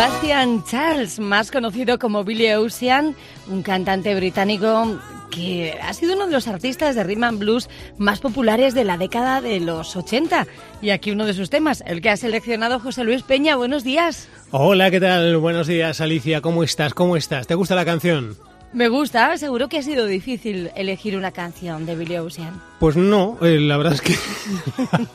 Sebastian Charles, más conocido como Billy Ocean, un cantante británico que ha sido uno de los artistas de rhythm and blues más populares de la década de los 80. Y aquí uno de sus temas, el que ha seleccionado José Luis Peña. Buenos días. Hola, ¿qué tal? Buenos días, Alicia. ¿Cómo estás? ¿Cómo estás? ¿Te gusta la canción? Me gusta, seguro que ha sido difícil elegir una canción de Billy Ocean. Pues no, eh, la verdad es que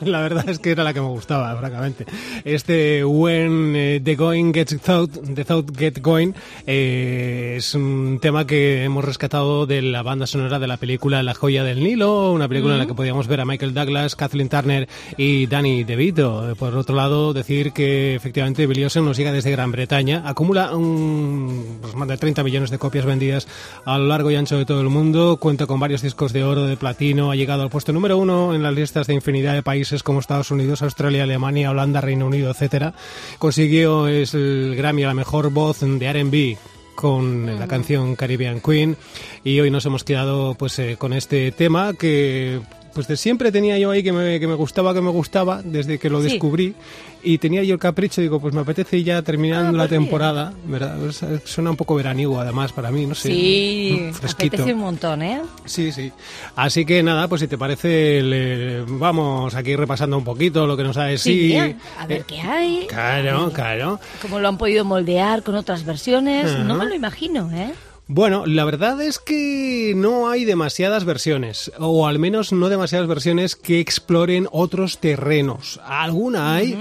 la verdad es que era la que me gustaba, francamente. Este When eh, the Going Gets Thought, the Thought Get Going, eh, es un tema que hemos rescatado de la banda sonora de la película La joya del Nilo, una película en la que podíamos ver a Michael Douglas, Kathleen Turner y Danny DeVito. Por otro lado, decir que efectivamente Billy Ocean nos llega desde Gran Bretaña, acumula un, pues más de 30 millones de copias vendidas a lo largo y ancho de todo el mundo. Cuenta con varios discos de oro, de platino. Ha llegado al puesto número uno en las listas de infinidad de países como Estados Unidos, Australia, Alemania, Holanda, Reino Unido, etcétera. Consiguió es el Grammy a la mejor voz de R&B con la canción Caribbean Queen y hoy nos hemos quedado pues eh, con este tema que pues de siempre tenía yo ahí que me, que me gustaba, que me gustaba, desde que lo Sí. descubrí. Y tenía yo el capricho, digo, pues me apetece ya terminando Ah, la pues bien. temporada, ¿verdad? Suena un poco veraniego, además, para mí, no sé. Sí, fresquito. apetece un montón, ¿eh? Sí, sí. Así que nada, pues si te parece, le- vamos aquí repasando un poquito lo que nos ha de sí. a ver Eh, qué hay. Claro, claro. Cómo lo han podido moldear con otras versiones. No me lo imagino, ¿eh? Bueno, la verdad es que no hay demasiadas versiones, o al menos no demasiadas versiones que exploren otros terrenos. Alguna hay,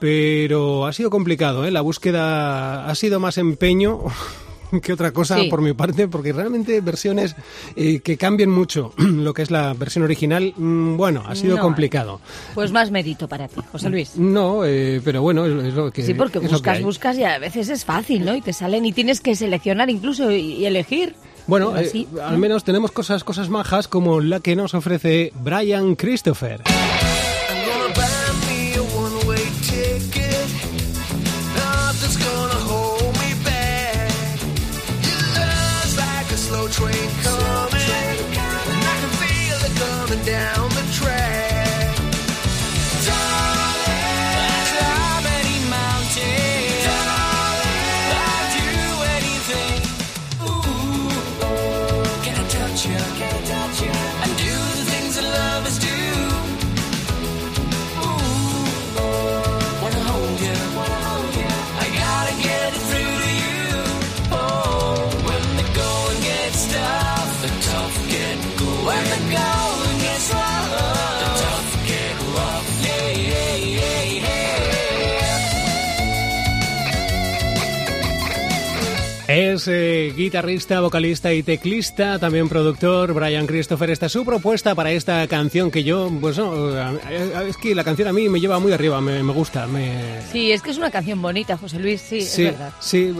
pero ha sido complicado, ¿eh? La búsqueda ha sido más empeño que otra cosa Sí. por mi parte, porque realmente versiones eh, que cambien mucho lo que es la versión original, mm, bueno, ha sido No. complicado. Pues más mérito para ti, José Luis. No, eh, pero bueno, es, es lo que Sí, porque buscas, buscas y a veces es fácil, ¿no? Y te salen y tienes que seleccionar incluso y, y elegir. Bueno, eh, al menos tenemos cosas, cosas majas como la que nos ofrece Brian Christopher. Es eh, guitarrista, vocalista y teclista, también productor. Brian Christopher, esta es su propuesta para esta canción que yo, pues no, es que la canción a mí me lleva muy arriba, me, me gusta. Me... Sí, es que es una canción bonita, José Luis, sí, sí, es verdad. sí.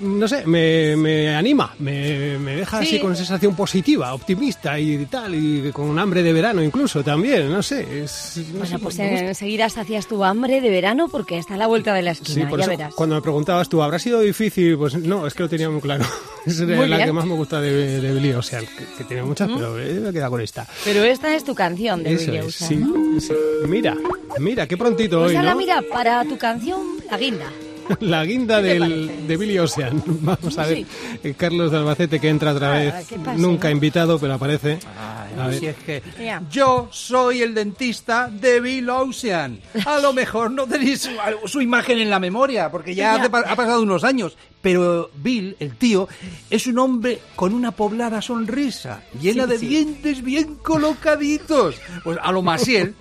No sé, me, me anima, me, me deja Sí. así con sensación positiva, optimista y tal, y con hambre de verano incluso también, no sé. Es, no Bueno, sé, pues enseguida sacias tu hambre de verano porque está a la vuelta de la Sí, esquina, por ya eso, verás. cuando me preguntabas tú, ¿habrá sido difícil? Pues no, es que lo tenía muy claro. Es Muy la bien. que más me gusta de, de Billy Ocean, que, que tiene muchas, pero eh, me he quedado con esta. Pero esta es tu canción de Eso Billy es, sí, ¿no? sí. Mira, mira, qué prontito Pues hoy, ¿no? mira, para tu canción, la guinda. La guinda ¿Qué te del, de Billy Ocean. Vamos a ver, Sí. eh, Carlos de Albacete que entra otra Ah, vez, ¿qué pasa? nunca invitado, pero aparece. Ay, A ver. si es que yo soy el dentista de Bill Ocean. A lo mejor no tenéis su, su imagen en la memoria, porque ya, Ya. hace pa- ha pasado unos años. Pero Bill, el tío, es un hombre con una poblada sonrisa, llena Sí, de sí. dientes bien colocaditos. Pues a lo Maciel.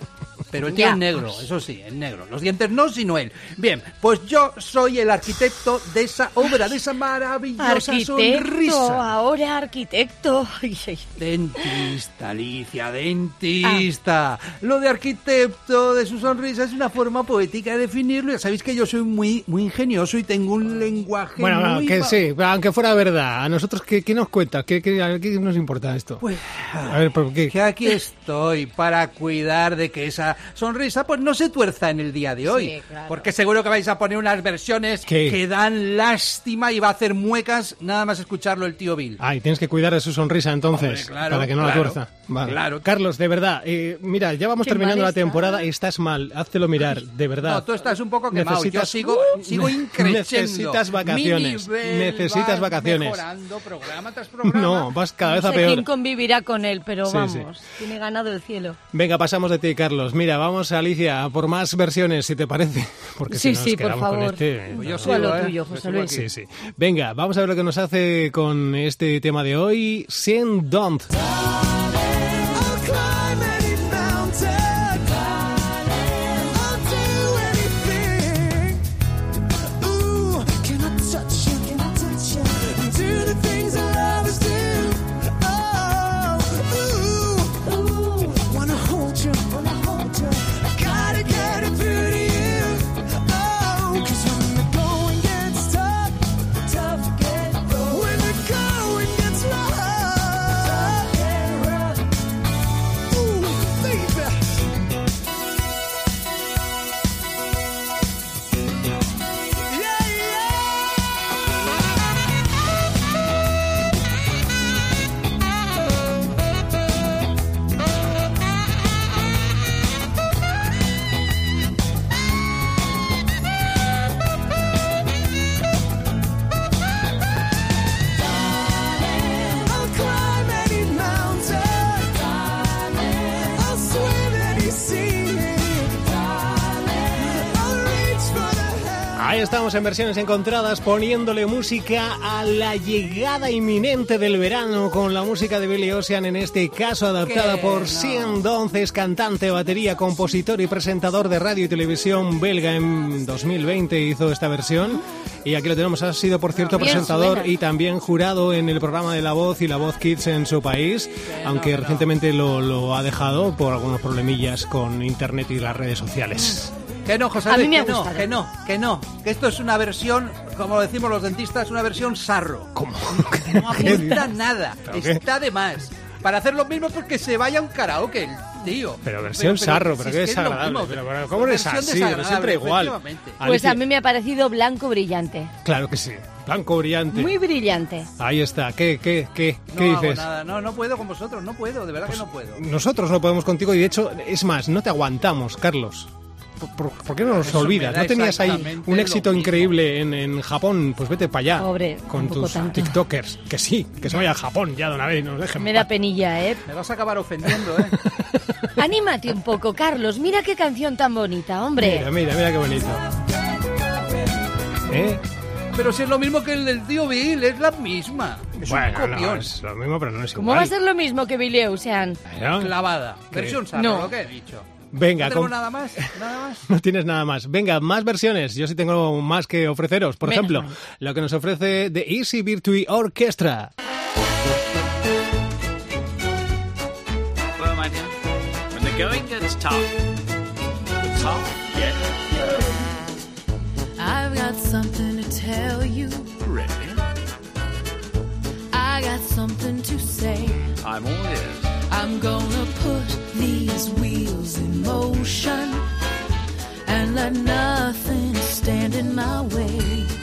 Pero tío Ya. es negro, eso sí, es negro. Los dientes no, sino él. Bien, pues yo soy el arquitecto de esa obra, de esa maravillosa Arquitecto, sonrisa. ahora arquitecto. Dentista, Alicia, dentista. Lo de arquitecto de su sonrisa es una forma poética de definirlo. Ya sabéis que yo soy muy, muy ingenioso y tengo un lenguaje Bueno, bueno, que sí, aunque fuera verdad, a nosotros, ¿qué, qué nos cuentas? ¿Qué, qué, a ver, qué nos importa esto? Pues, a ver, ¿por qué? que aquí estoy para cuidar de que esa sonrisa pues no se tuerza en el día de hoy. Sí, claro. Porque seguro que vais a poner unas versiones ¿Qué? que dan lástima y va a hacer muecas nada más escucharlo el tío Bill. Ay, tienes que cuidar de su sonrisa entonces, Hombre, claro, para que no la tuerza. Vale. claro. Carlos, de verdad, eh, mira, ya vamos terminando la temporada y estás mal, háztelo mirar, de verdad. No, tú estás un poco quemado. Yo Necesitas- sigo, sigo increciendo. Necesitas vacaciones, necesitas va vacaciones. Mejorando programa tras programa. No, vas cada vez No a sé peor. quién convivirá con él, pero Sí, vamos, tiene ganado el cielo. Venga, pasamos de ti, Carlos. Mira, vamos, Alicia, a por más versiones, si te parece. Porque Sí, si nos sí, por quedamos con favor. este, Pues yo Tú a lo sigo, ¿eh? tuyo, Yo José sigo Luis. Sí, sí. Venga, vamos a ver lo que nos hace con este tema de hoy, Sin Don't. Estamos en versiones encontradas poniéndole música a la llegada inminente del verano con la música de Billy Ocean, en este caso adaptada por no. Sean Donces, cantante, batería, compositor y presentador de radio y televisión belga en 2020 hizo esta versión. Y aquí lo tenemos, ha sido por cierto Bien presentador y también jurado en el programa de La Voz y La Voz Kids en su país, aunque recientemente lo, lo ha dejado por algunos problemillas con internet y las redes sociales. Que no, José A mí Luis, me ha que no, que no, que no. Que esto es una versión, como decimos los dentistas, una versión sarro. ¿Cómo? No apunta nada. Está de más. Para hacer lo mismo porque se vaya a un karaoke el tío. Pero versión sarro, pero si qué es es desagradable. Pero, pero, ¿cómo eres así? Pero siempre igual. Pues a mí me ha parecido blanco brillante, Claro que sí. Blanco brillante. muy brillante. Ahí está. ¿Qué, qué, qué, No qué hago dices? nada, no, no puedo con vosotros, no puedo, de verdad que no puedo. Nosotros no podemos contigo y de hecho, es más, no te aguantamos, Carlos. ¿Por, por- qué no nos Eso olvidas? da ¿No tenías ahí un éxito increíble en, en Japón? Pues vete para allá. Pobre, con tus tanto. TikTokers. Que sí, que se vaya a Japón ya de una vez y nos dejen. Me da penilla, ¿eh? Me vas a acabar ofendiendo, ¿eh? Anímate un poco, Carlos. Mira qué canción tan bonita, hombre. Mira, mira, mira qué bonito. ¿Eh? Pero si es lo mismo que el del tío Bill, es la misma. Es un Bueno, copión. no, es lo mismo, pero no es ¿Cómo igual. va a ser lo mismo que Billy Ocean? ¿No? Clavada. Versión sarro, No. lo que he dicho. Venga, ¿No tengo con- nada más? ¿Nada más? No tienes nada más. Venga, más versiones. Yo sí tengo más que ofreceros. Por ejemplo, lo que nos ofrece The Easy Virtue Orchestra. Well, my dear, when the going gets tough, the tough get I've got something to tell you. ready. I got something to say. I'm all ears. I'm gonna put these wheels in motion and let nothing stand in my way.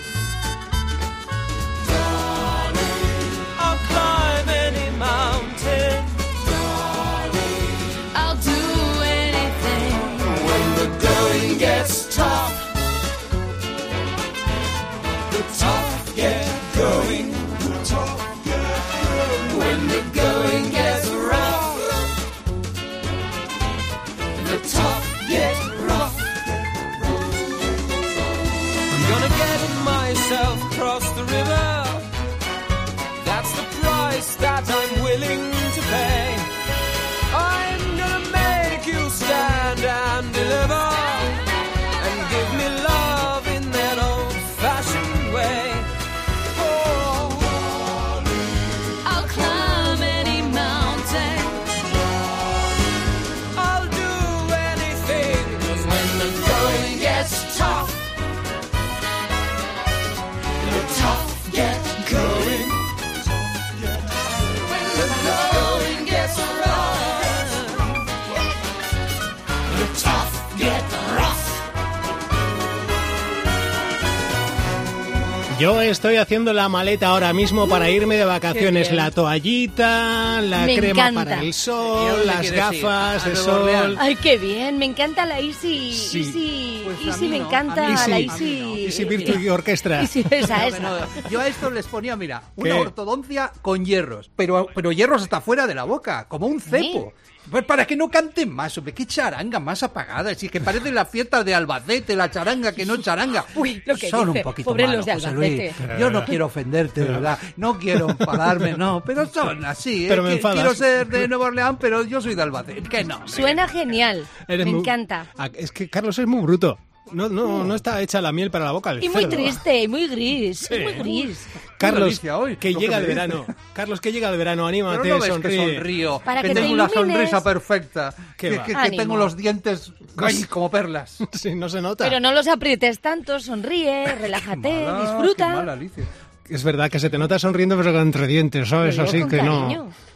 Yo estoy haciendo la maleta ahora mismo para irme de vacaciones. La toallita, la Me crema encanta. para el ¿Y a sol, las gafas ¿A de sol. Orleans? Ay, qué bien, me encanta la Easy, Sí. Easy, Pues Easy me no, encanta la Easy. no. Easy Virtue Orchestra. Easy, esa, No, esa. no, yo a esto les ponía, mira, una ¿Qué? ortodoncia con hierros, pero, pero hierros hasta fuera de la boca, como un cepo. Pues para que no canten más, hombre, qué charanga más apagada. Si es que parece la fiesta de Albacete, la charanga que no charanga. Uy, lo que Son dice, un poquito pobres malos, los de José Albacete. Luis. Yo no quiero ofenderte, de verdad. No quiero enfadarme, no. Pero son así, ¿eh? Pero me Que- enfadas. Quiero ser de Nueva Orleans, pero yo soy de Albacete. Que no. Suena genial, Eres me muy- encanta. Ah, Es que Carlos es muy bruto. No, no, no está hecha la miel para la boca. el Y muy cerdo. triste, y muy gris, muy gris. Carlos, hoy, que llega el verano. Carlos, que llega el verano, anímate, no ves sonríe. que sonrío, Para que, que te tengo una sonrisa perfecta, ¿Qué que, que- tengo los dientes ay, como perlas. Sí, no se nota. Pero no los aprietes tanto, sonríe, relájate, Mala, disfruta. qué mala, Alicia. Es verdad que se te nota sonriendo, pero entre dientes, ¿sabes? Así que cariño. no.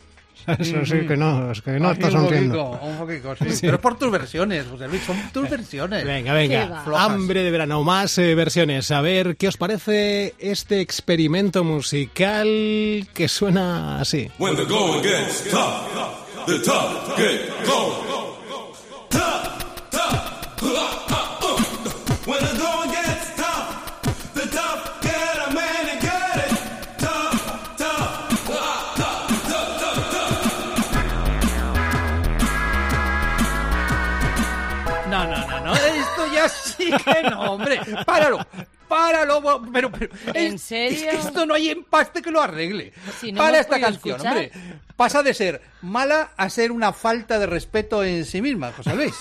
Eso sí que no, es que no estás un sonriendo. poquito, un poquito, sí. Pero es por tus versiones, José Luis, son tus versiones. Venga, venga. Hambre de verano, más eh, versiones. A ver, ¿qué os parece este experimento musical que suena así? When the going gets tough, the tough get going. Que no, hombre. Páralo, páralo, pero, pero ¿En es, serio? Es que esto no hay empaste que lo arregle. Si no Para esta canción, escuchar. hombre. Pasa de ser mala a ser una falta de respeto en sí misma, José Luis.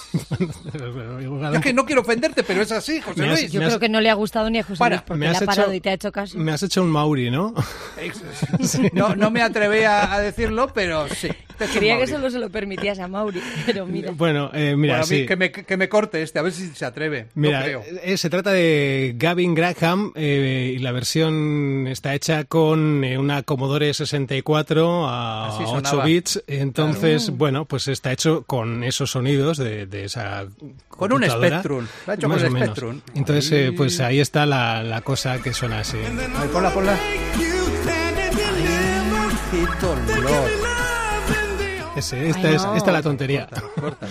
Yo es que no quiero ofenderte, pero es así, José has- Luis. Yo has- creo que no le ha gustado ni a José Para, Luis porque me le has ha parado hecho- y te ha hecho caso. Me has hecho un Mauri, ¿no? No, no me atrevé a, a decirlo, pero sí. Te Creía un que solo se lo permitías a Mauri, pero mira. Bueno, eh, mira, Bueno, a mí sí. que, me, que me corte este, a ver si se atreve. Mira, no creo. eh, se trata de Gavin Graham eh, y la versión está hecha con eh, una Commodore 64 a Así 8 sonaba. bits. Entonces, bueno, pues está hecho con esos sonidos de, de esa Con un Spectrum. Lo ha hecho más con o el menos. Spectrum. Entonces, eh, pues ahí está la, la cosa que suena así. A ver, ponla, ponla. Qué dolor. Ese, esta, Ay, es, esta es la tontería.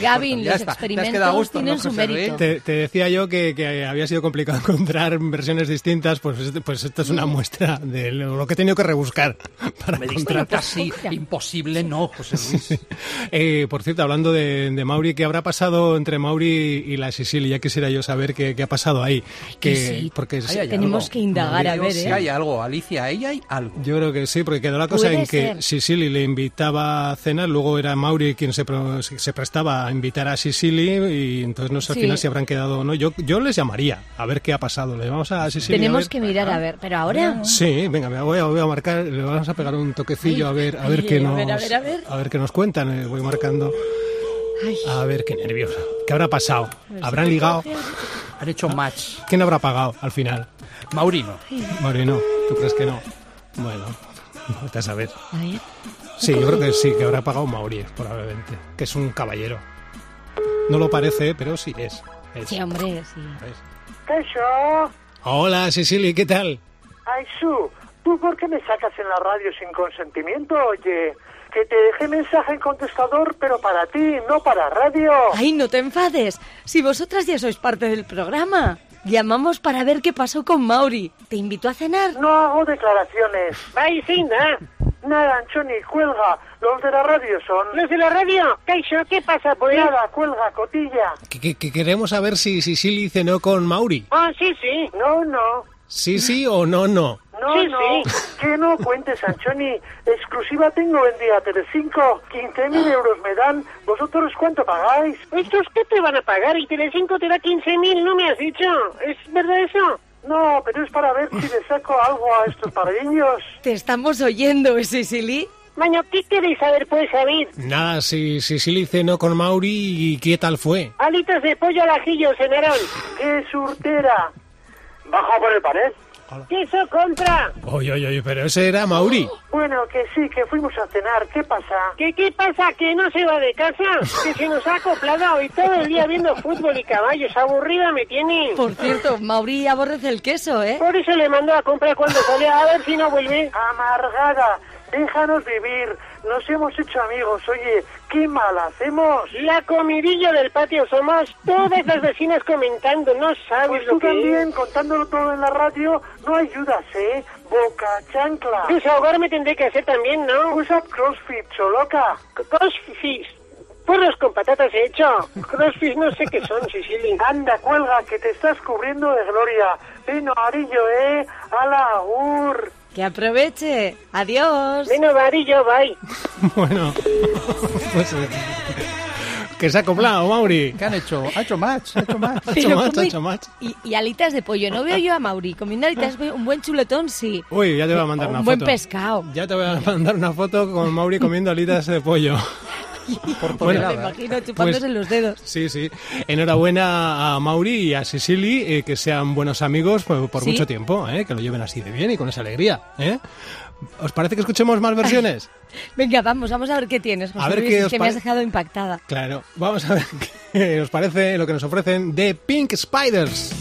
Gavin, los está. Te has experimentos gusto, tienen ¿no, su mérito. Te, te decía yo que, que había sido complicado encontrar versiones distintas, pues, este- pues esto es una muestra de lo que he tenido que rebuscar para Me encontrar. casi imposible, no, José Luis. Eh, por cierto, hablando de, de Mauri, ¿qué habrá pasado entre Mauri y la Sicilia? Ya quisiera yo saber qué, qué ha pasado ahí. Que, sí. porque Tenemos algo. que indagar, a ver, Sí ¿eh? hay algo, Alicia, ahí hay algo. yo creo que sí, porque quedó la cosa Puede en que ser. Sicily le invitaba a cenar, luego luego era Mauri quien se, se prestaba a invitar a Sicily y entonces no sé al Sí. final si habrán quedado o no. Yo, yo les llamaría a ver qué ha pasado. Le vamos a Sicily. a Tenemos ver. que mirar a ver, pero ahora... Sí, venga, me voy a, voy a marcar, le vamos a pegar un toquecillo Ay, a ver, a ver ay, qué a nos, ver, a ver, a ver. a ver qué nos cuentan. eh, voy marcando. Ay, A ver qué nervioso. ¿Qué habrá pasado? ¿Habrán ligado? Han hecho match. ¿Quién habrá pagado al final? Maurino. Moreno, ¿tú crees que no? Bueno, vete a saber. a ver. Sí, yo creo que sí, que habrá pagado Mauri, probablemente. Que es un caballero. No lo parece, pero sí es. es. Sí, hombre, sí. Es. Eso. Hola, Cecily, ¿qué tal? Ay, Su, ¿tú por qué me sacas en la radio sin consentimiento, oye? Que te dejé mensaje en contestador, pero para ti, no para radio. Ay, no te enfades. Si vosotras ya sois parte del programa. Llamamos para ver qué pasó con Mauri. ¿Te invitó a cenar? No hago declaraciones. Sí, nada. Nada, Anchoni, cuelga. Los de la radio son. Los de la radio. Caixo, ¿qué pasa, pues? Nada, cuelga, cotilla. Que, que- que queremos saber si Cecily cenó con Mauri. Ah, sí, sí. No, no. Sí, sí o no, no. No, Sí, no. sí. Que no cuentes, Anchoni. Exclusiva tengo en día Telecinco. 15.000 euros me dan. ¿Vosotros cuánto pagáis? ¿Estos qué te van a pagar? Y Telecinco te da 15.000, ¿no me has dicho? ¿Es verdad eso? No, pero es para ver si le saco algo a estos pargueños. Te estamos oyendo, Cecily. Maño, ¿qué queréis saber, pues, David? Nada, si Cecily cenó con Mauri y qué tal fue. Alitas de pollo al ajillo cenaron. ¡Qué surtera! Baja por el pared. Queso contra. Oye, oye, oye, pero ese era Mauri. Bueno, que sí, que fuimos a cenar. ¿Qué pasa? ¿Qué, ¿Qué pasa? ¿Que no se va de casa? Que se nos ha acoplado y todo el día viendo fútbol y caballos. Aburrida me tiene. Por cierto, Mauri aborrece el queso, ¿eh? Por eso le mandó a comprar cuando salía. A ver si no vuelve. Amargada. Déjanos vivir. Nos hemos hecho amigos. Oye, qué mal hacemos. La comidilla del patio somos todas las vecinas comentando. No sabes Pues lo tú que también, es. contándolo todo en la radio, no ayudas, ¿eh? Boca chancla. Desahogarme tendré que hacer también, ¿no? Usa CrossFit, choloca. Crossfit. Porros con patatas he hecho. Crossfit no sé qué son, Sicily. Anda, cuelga, que te estás cubriendo de gloria. Vino amarillo, ¿eh? Ala, ur. Que aproveche. Adiós. Menos varillo, bye. Bueno, pues eh, que se ha acoplado, Mauri. ¿Qué han hecho? Ha hecho match, ha hecho match. Ha hecho match, ¿cómo ha y- hecho match. Y, y alitas de pollo. No veo yo a Mauri comiendo alitas. Un buen chuletón, sí. Uy, ya te voy a mandar Un una buen foto. pescado. Ya te voy a mandar una foto con Mauri comiendo alitas de pollo. Por Bueno, Me imagino chupándose Pues- los dedos. Sí, sí. Enhorabuena a Mauri y a Cecily, eh, que sean buenos amigos por, por Sí. mucho tiempo, eh, que lo lleven así de bien y con esa alegría. ¿eh? ¿Os parece que escuchemos más versiones? Venga, vamos, vamos a ver qué tienes, José A ver Luis, qué es os que me has dejado impactada. Claro, vamos a ver qué os parece lo que nos ofrecen de Pink Spiders.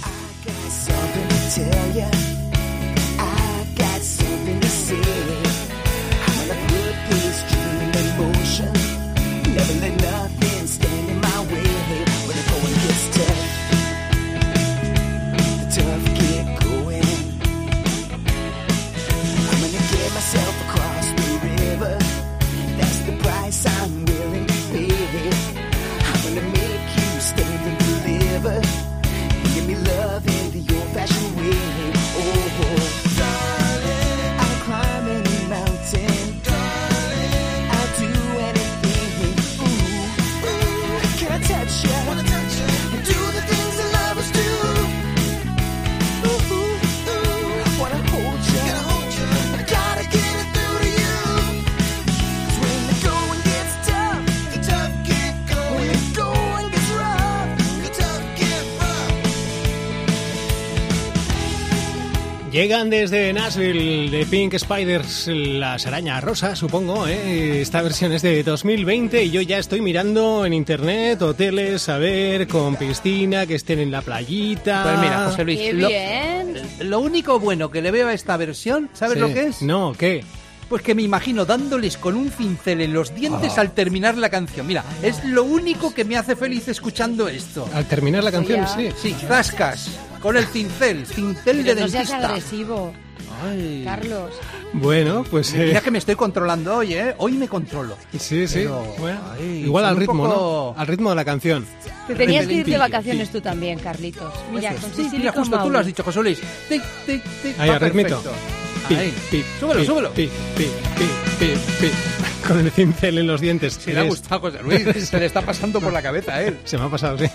Llegan desde Nashville de Pink Spiders, las arañas rosas, supongo. ¿eh? Esta versión es de 2020 y yo ya estoy mirando en internet hoteles, a ver, con piscina, que estén en la playita. Pues mira, José Luis, ¡Qué lo, bien! lo único bueno que le veo a esta versión, ¿sabes Sí. lo que es? No, ¿qué? Pues que me imagino dándoles con un cincel en los dientes Ah. al terminar la canción. Mira, es lo único que me hace feliz escuchando esto. Al terminar la canción, sí. Sí, zascas, con el cincel, cincel Pero de no seas dentista. agresivo, Ay. Carlos. Bueno, pues... eh, Mira que me estoy controlando hoy, ¿eh? Hoy me controlo. Sí, sí. Pero, Bueno, ay, igual al ritmo, poco- ¿no? Al ritmo de la canción. Te tenías que ir de vacaciones sí. tú también, Carlitos. Mira, Eso es. con Sí, mira, justo tú lo has dicho, José Luis. Tic, tic, tic, Ahí, al ritmito. Ahí. pi, Súbelo, pi, súbelo. pi, pi, pi, pi, pi. Con el cincel en los dientes. Si le ha gustado José Luis, se le está pasando por la cabeza a él. Se me ha pasado, sí.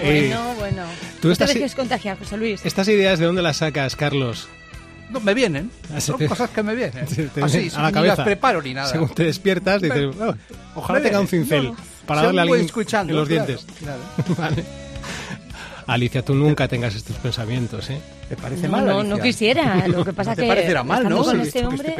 Eh, Bueno, bueno. tú no estás- te dejes contagiar, José Luis. Estas ideas, ¿de dónde las sacas, Carlos? No, me vienen. Ah, se Son te- cosas que me vienen. Te- te- Así, a la ni cabeza. las preparo ni nada. Según te despiertas, dices, "Oh, ojalá tenga un cincel No, para darle a voy alguien escuchando, en los claro, dientes. claro. Vale. Alicia, tú nunca tengas estos pensamientos, ¿eh? ¿Te parece No, mal? no, Alicia? no quisiera. Lo que pasa ¿No te que parecerá mal, ¿no? con este hombre.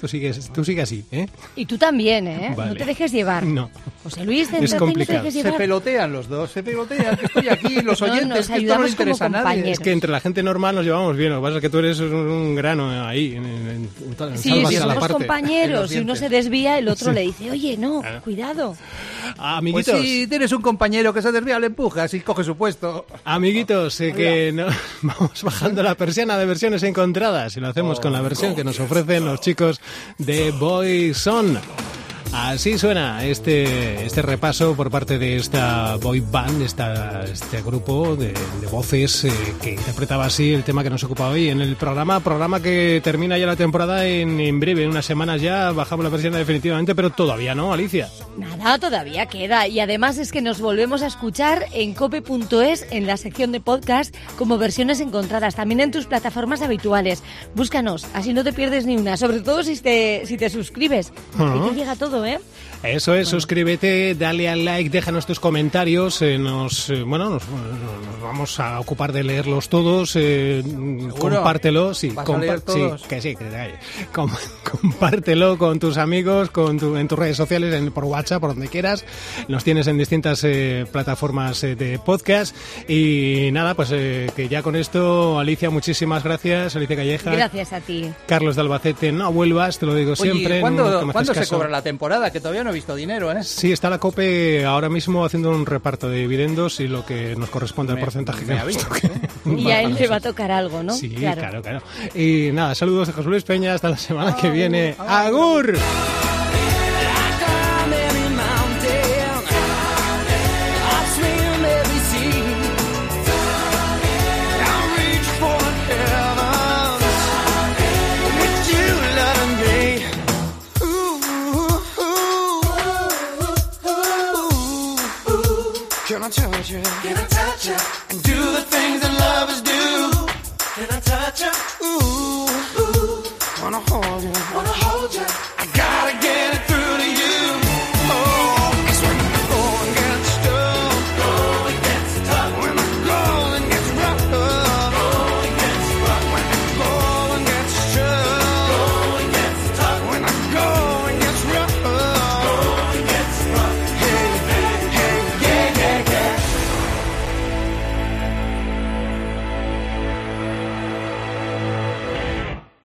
Tú sigues, tú sigue así, ¿eh? y tú también, ¿eh? Vale. No te dejes llevar. No. José Luis, Es no te complicado. dejes Se llevar. pelotean los dos, se pelotean. Que estoy aquí, los No, oyentes, nos que esto no ayudamos le interesa a como nadie. compañeros. Es que entre la gente normal nos llevamos bien. Lo que pasa es que tú eres un, un grano ahí. En, en, en, en- Sí, si a somos compañeros y uno se desvía, el otro Sí. le dice, oye, no, Claro. cuidado. Ah, Pues Amiguitos, si tienes un compañero que se desvía, le empujas y coge su puesto. amiguitos, eh, que no- vamos bajando la persiana de versiones encontradas y lo hacemos con la versión que nos ofrecen los chicos de Boyson. Así suena este, este repaso por parte de esta boy band, esta, este grupo de, de voces eh, que interpretaba así el tema que nos ocupa hoy en el programa. Programa que termina ya la temporada en, en breve, en unas semanas ya bajamos la persiana definitivamente, pero todavía no, Alicia. Nada, todavía queda. Y además es que nos volvemos a escuchar en cope.es en la sección de podcast como versiones encontradas, también en tus plataformas habituales. Búscanos, así no te pierdes ni una, sobre todo si te, si te suscribes. Ahí te llega todo, ¿eh? Eso es, suscríbete, dale al like, déjanos tus comentarios, eh, nos, eh, bueno, nos, nos vamos a ocupar de leerlos todos, eh, compártelo, sí, ¿Vas a leer sí, todos? que sí, que. Com- compártelo con tus amigos, con tu- en tus redes sociales, en, por WhatsApp, por donde quieras, nos tienes en distintas eh, plataformas eh, de podcast y nada, pues eh, que ya con esto, Alicia, muchísimas gracias, Alicia Calleja, Gracias a ti. Carlos de Albacete, no vuelvas, te lo digo siempre, ¿cuándo, ¿cuándo se cobra la temporada? Que todavía no he visto dinero, ¿eh? Sí, está la COPE ahora mismo haciendo un reparto de dividendos y lo que nos corresponde al porcentaje me que nos avisas, toque. Y a él le va a tocar algo, ¿no? Sí, claro. claro, Y nada, saludos de José Luis Peña, hasta la semana que viene. ah, ¡Agur! Can